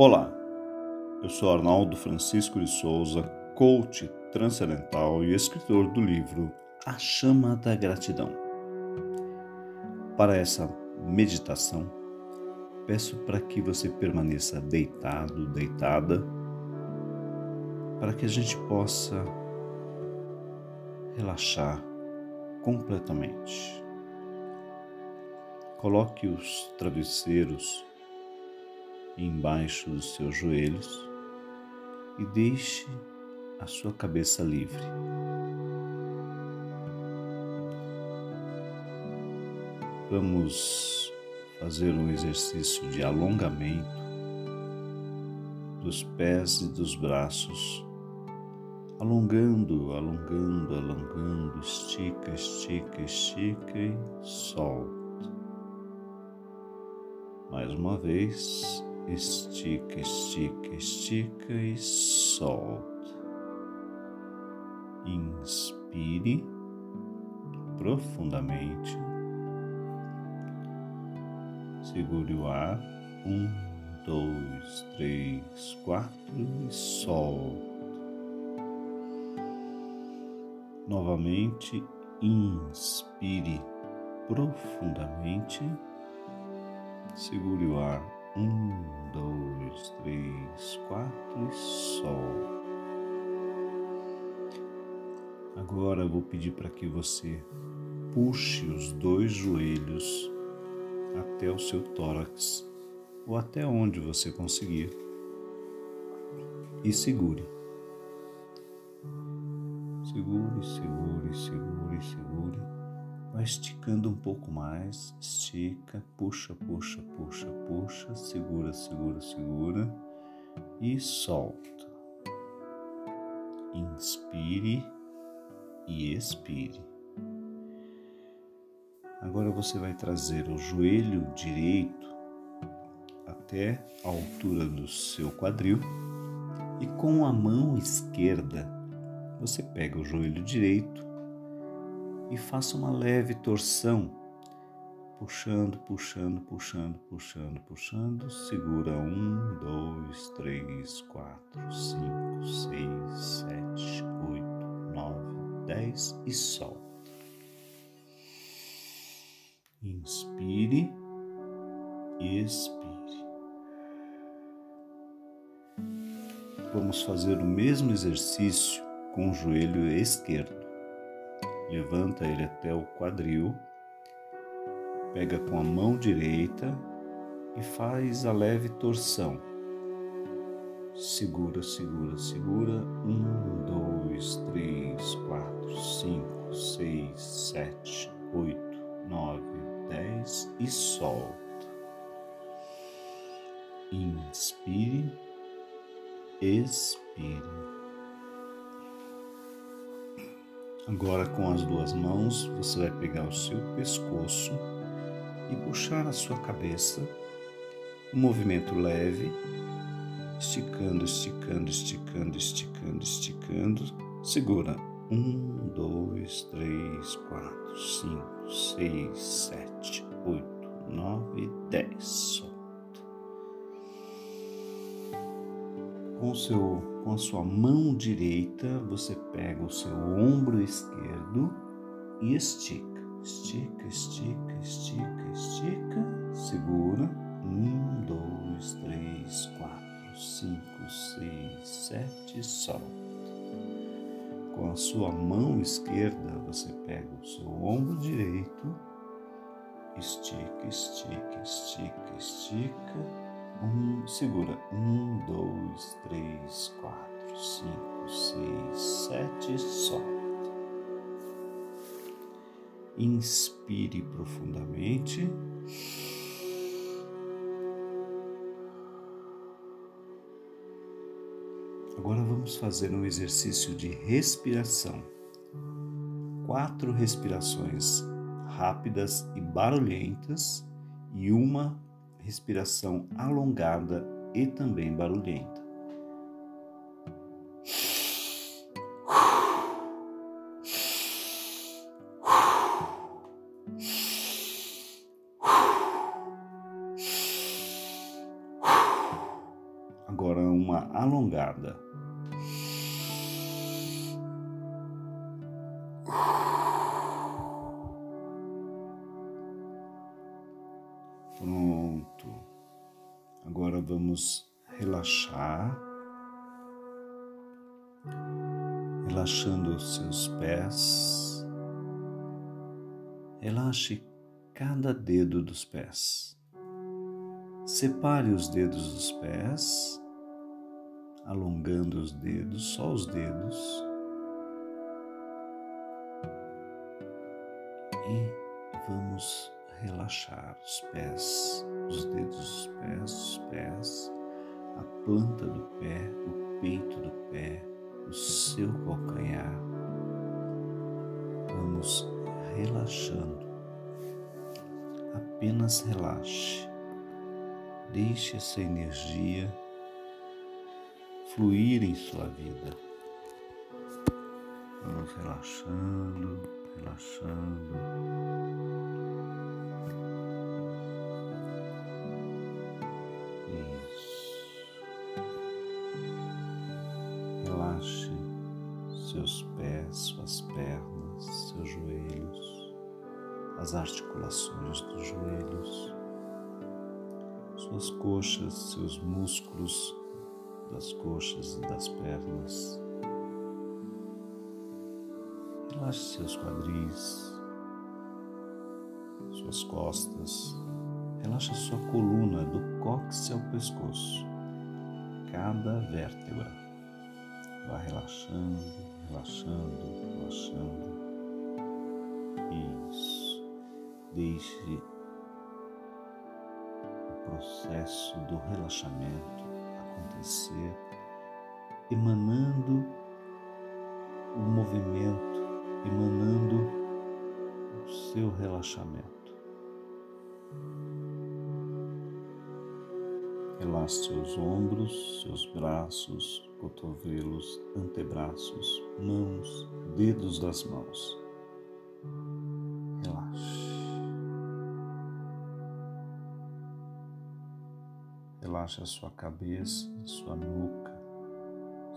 Olá, eu sou Arnaldo Francisco de Souza, coach transcendental e escritor do livro A Chama da Gratidão. Para essa meditação, peço para que você permaneça deitado, deitada, para que a gente possa relaxar completamente. Coloque os travesseiros embaixo dos seus joelhos e deixe a sua cabeça livre. Vamos fazer um exercício de alongamento dos pés e dos braços, alongando, alongando, alongando, estica, estica, estica e solta. Mais uma vez, estica, estica, estica e solta. Inspire profundamente. Segure o ar. Um, dois, três, quatro e solta. Novamente, inspire profundamente. Segure o ar um, dois, três, quatro e sol. Agora vou pedir para que você puxe os dois joelhos até o seu tórax ou até onde você conseguir e. Segure, segure, segure, segure. Esticando um pouco mais, estica, puxa, puxa, puxa, puxa, segura, segura, segura e solta. Inspire e expire. Agora você vai trazer o joelho direito até a altura do seu quadril e com a mão esquerda você pega o joelho direito e faça uma leve torção, puxando, puxando, puxando, puxando, puxando. Segura um, dois, três, quatro, cinco, seis, sete, oito, nove, dez e solta. Inspire, expire. Vamos fazer o mesmo exercício com o joelho esquerdo levanta ele até o quadril, pega com a mão direita e faz a leve torção. Segura, segura, segura. Um, dois, três, quatro, cinco, seis, sete, oito, nove, dez e solta. Inspire, expire. Agora, com as duas mãos, você vai pegar o seu pescoço e puxar a sua cabeça, um movimento leve, esticando, esticando, esticando, esticando, esticando. Segura. Um, dois, três, quatro, cinco, seis, sete, oito, nove, dez. Com, seu, com a sua mão direita, você pega o seu ombro esquerdo e estica. Estica, estica, estica, estica. Segura. Um, dois, três, quatro, cinco, seis, sete. Solta. Com a sua mão esquerda, você pega o seu ombro direito. Estica, estica, estica, estica um, segura. Um, dois, três, quatro, cinco, seis, sete, solta. Inspire profundamente. Agora vamos fazer um exercício de respiração. Quatro respirações rápidas e barulhentas e uma respiração alongada e também barulhenta. Pronto. Agora vamos relaxar. Relaxando os seus pés. Relaxe cada dedo dos pés. Separe os dedos dos pés, alongando os dedos, só os dedos. E vamos relaxar os pés, os dedos dos pés, os pés, a planta do pé, o peito do pé, o seu calcanhar. Vamos relaxando. Apenas relaxe. Deixe essa energia fluir em sua vida. Vamos relaxando, relaxando. As articulações dos joelhos suas coxas, seus músculos das coxas e das pernas. Relaxe seus quadris, suas costas. Relaxe sua coluna do cóccix ao pescoço, cada vértebra. Vá relaxando, relaxando, relaxando. Isso. Deixe processo do relaxamento acontecer, emanando o movimento, emanando o seu relaxamento. Relaxe seus ombros, seus braços, cotovelos, antebraços, mãos, dedos das mãos. Relaxe a sua cabeça, sua nuca,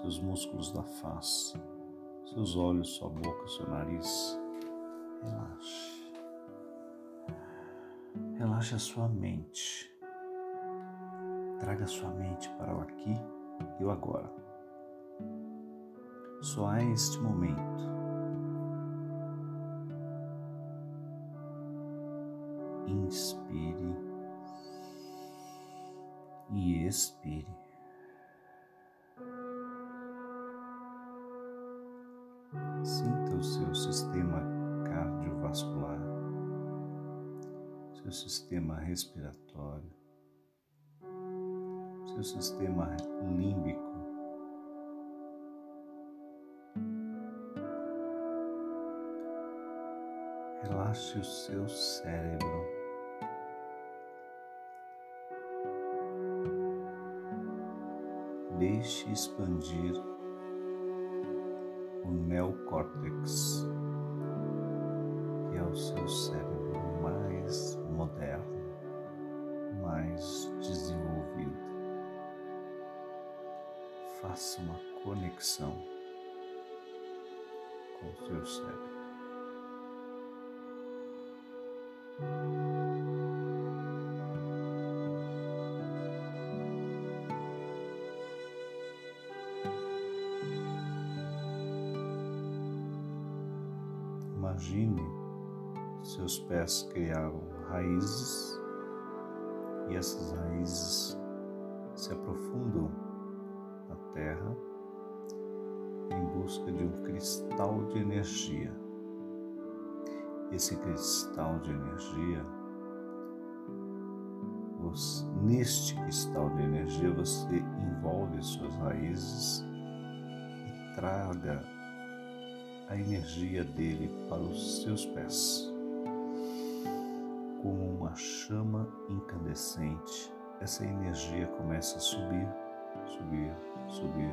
seus músculos da face, seus olhos, sua boca, seu nariz. Relaxe. Relaxe a sua mente. Traga sua mente para o aqui e o agora. Só há este momento. Inspire e expire. Sinta o seu sistema cardiovascular, seu sistema respiratório, seu sistema límbico. Relaxe o seu cérebro. Deixe expandir o neocórtex, que é o seu cérebro mais moderno, mais desenvolvido. Faça uma conexão com o seu cérebro. Seus pés criaram raízes e essas raízes se aprofundam na terra em busca de um cristal de energia. Esse cristal de energia, neste cristal de energia você envolve suas raízes e traga a energia dele para os seus pés. Uma chama incandescente, essa energia começa a subir, subir, subir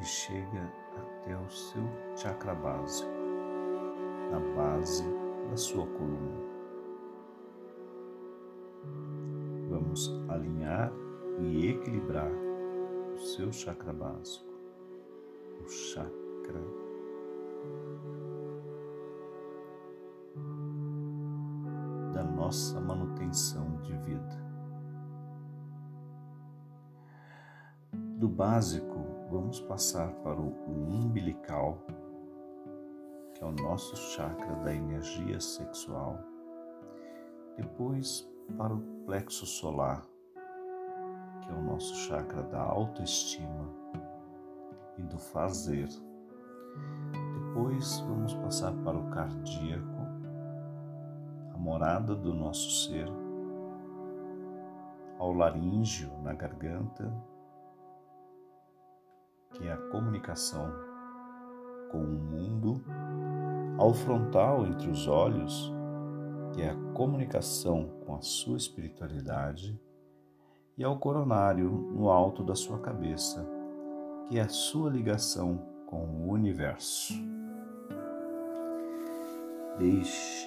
e chega até o seu chakra básico, na base da sua coluna. Vamos alinhar e equilibrar o seu chakra básico, o chakra nossa manutenção de vida. Do básico, vamos passar para o umbilical, que é o nosso chakra da energia sexual. Depois, para o plexo solar, que é o nosso chakra da autoestima e do fazer. Depois, vamos passar para o cardíaco, morada do nosso ser, ao laríngeo na garganta que é a comunicação com o mundo, ao frontal entre os olhos, que é a comunicação com a sua espiritualidade, e ao coronário no alto da sua cabeça, que é a sua ligação com o universo. Deixe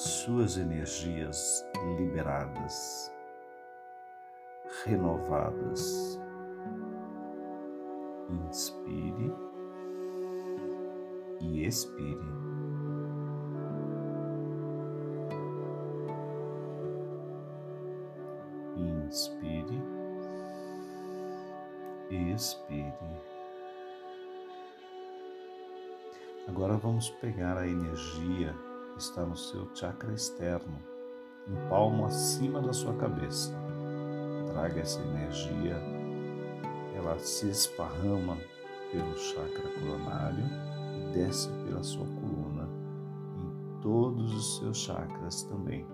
suas energias liberadas, renovadas inspire e expire. Inspire e expire. Agora vamos pegar a energia está no seu chakra externo, um palmo acima da sua cabeça. Traga essa energia ela se esparrama pelo chakra coronário e desce pela sua coluna, em todos os seus chakras também.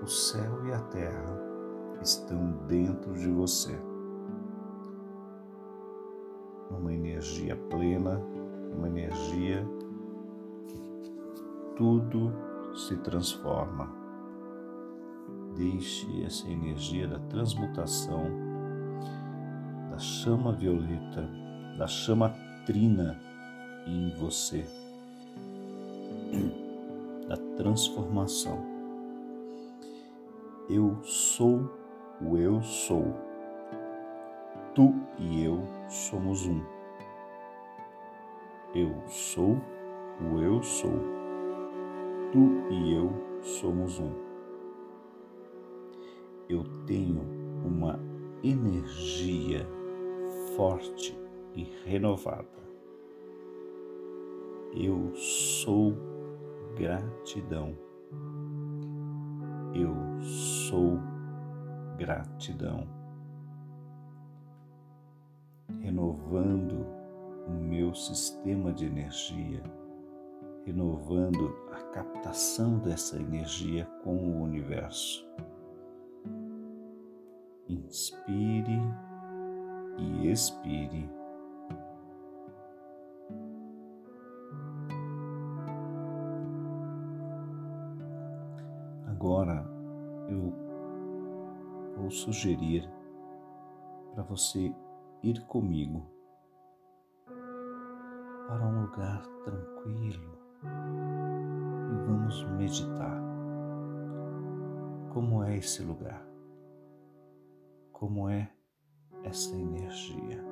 O céu e a terra estão dentro de você. Uma energia plena, uma energia tudo se transforma. Deixe essa energia da transmutação da chama violeta, da chama trina em você, da transformação. Eu sou o eu sou. Tu e eu somos um. Eu sou o eu sou. Tu e eu somos um. Eu tenho uma energia forte e renovada. Eu sou gratidão. Eu sou gratidão. Renovando o meu sistema de energia, renovando a captação dessa energia com o universo. Inspire e expire. Agora eu vou sugerir para você ir comigo para um lugar tranquilo e vamos meditar. Como é esse lugar? Como é essa energia.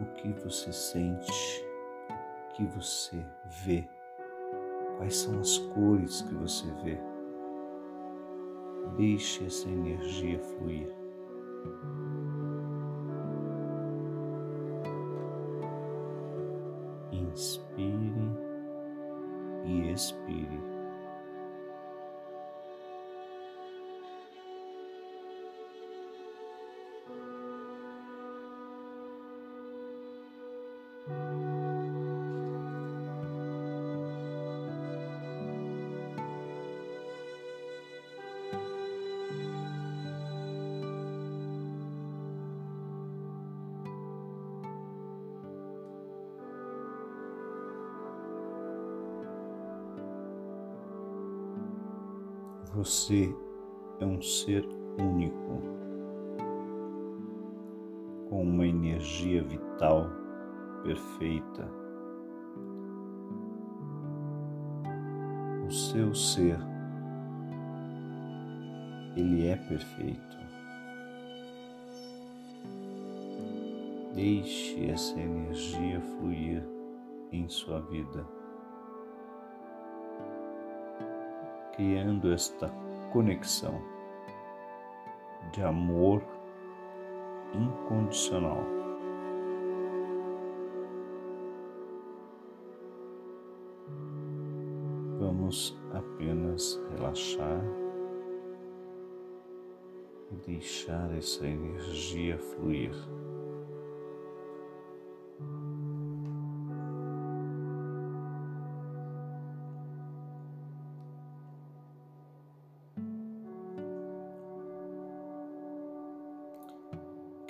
O que você sente, o que você vê, quais são as cores que você vê. Deixe essa energia fluir. Inspire e expire. Você é um ser único, com uma energia vital perfeita. o seu ser, ele é perfeito. Deixe essa energia fluir em sua vida, criando esta conexão de amor incondicional. Vamos apenas relaxar e deixar essa energia fluir.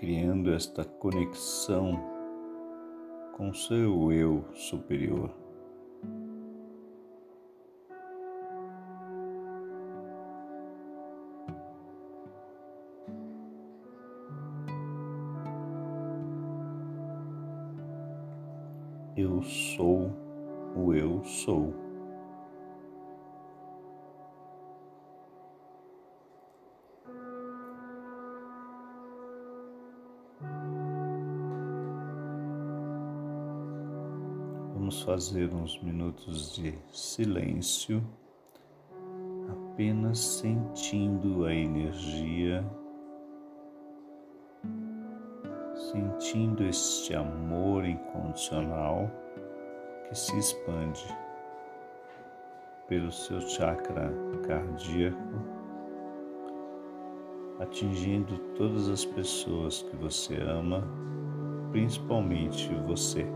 Criando esta conexão com seu eu superior. Eu sou o eu sou. Vamos fazer uns minutos de silêncio, apenas sentindo a energia, sentindo este amor incondicional que se expande pelo seu chakra cardíaco, atingindo todas as pessoas que você ama, principalmente você.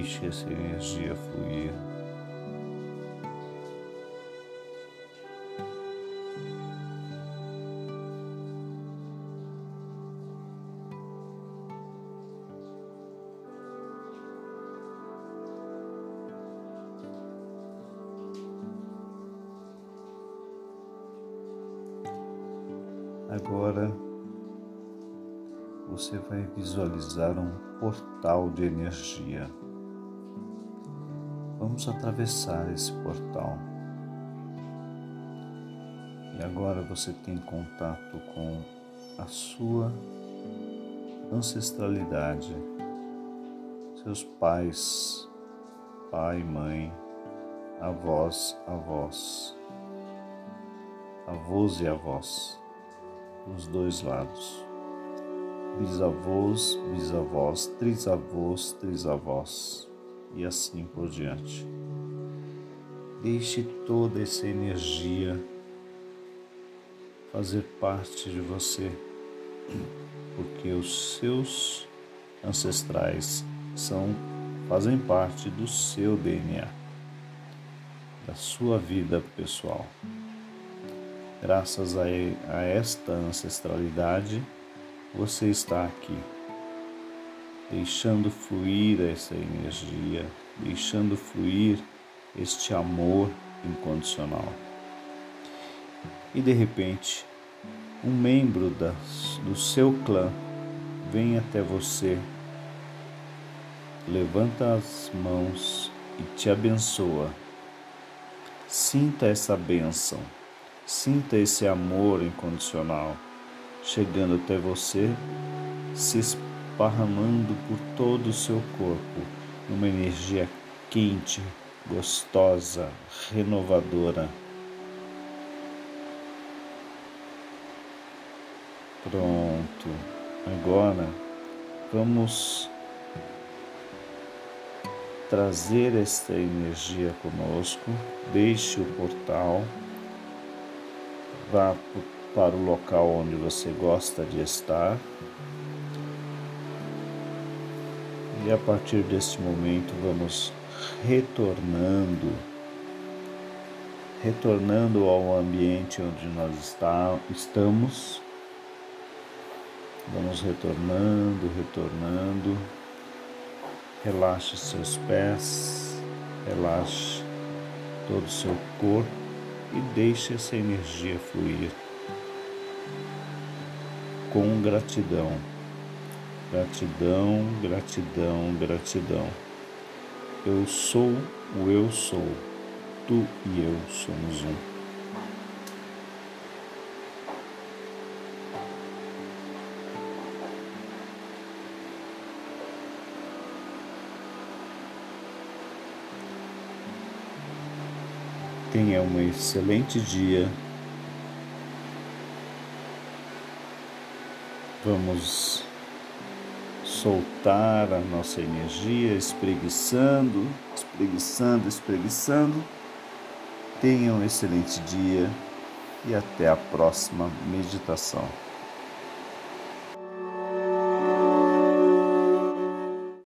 Deixe essa energia fluir. Agora você vai visualizar um portal de energia. Vamos atravessar esse portal. E agora você tem contato com a sua ancestralidade, seus pais, pai, mãe, avós, avós, avós e avós, dos dois lados, bisavós, bisavós, trisavós, trisavós e assim por diante. Deixe toda essa energia fazer parte de você, porque os seus ancestrais são fazem parte do seu DNA, da sua vida pessoal. Graças a, a esta ancestralidade, você está aqui deixando fluir essa energia, deixando fluir este amor incondicional. E de repente, um membro das, do seu clã vem até você, levanta as mãos e te abençoa. Sinta essa bênção, sinta esse amor incondicional chegando até você, se esparramando por todo o seu corpo, uma energia quente, gostosa, renovadora. Pronto. Agora vamos trazer esta energia conosco. Deixe o portal, vá para o local onde você gosta de estar. E a partir deste momento vamos retornando, retornando ao ambiente onde nós está, estamos. Vamos retornando, retornando. Relaxe seus pés, Relaxe todo o seu corpo e deixe essa energia fluir com gratidão. Gratidão, gratidão, gratidão. Eu sou o eu sou. Tu e eu somos um. Tenha um excelente dia. Vamos soltar a nossa energia, espreguiçando, espreguiçando, espreguiçando. Tenha um excelente dia e até a próxima meditação.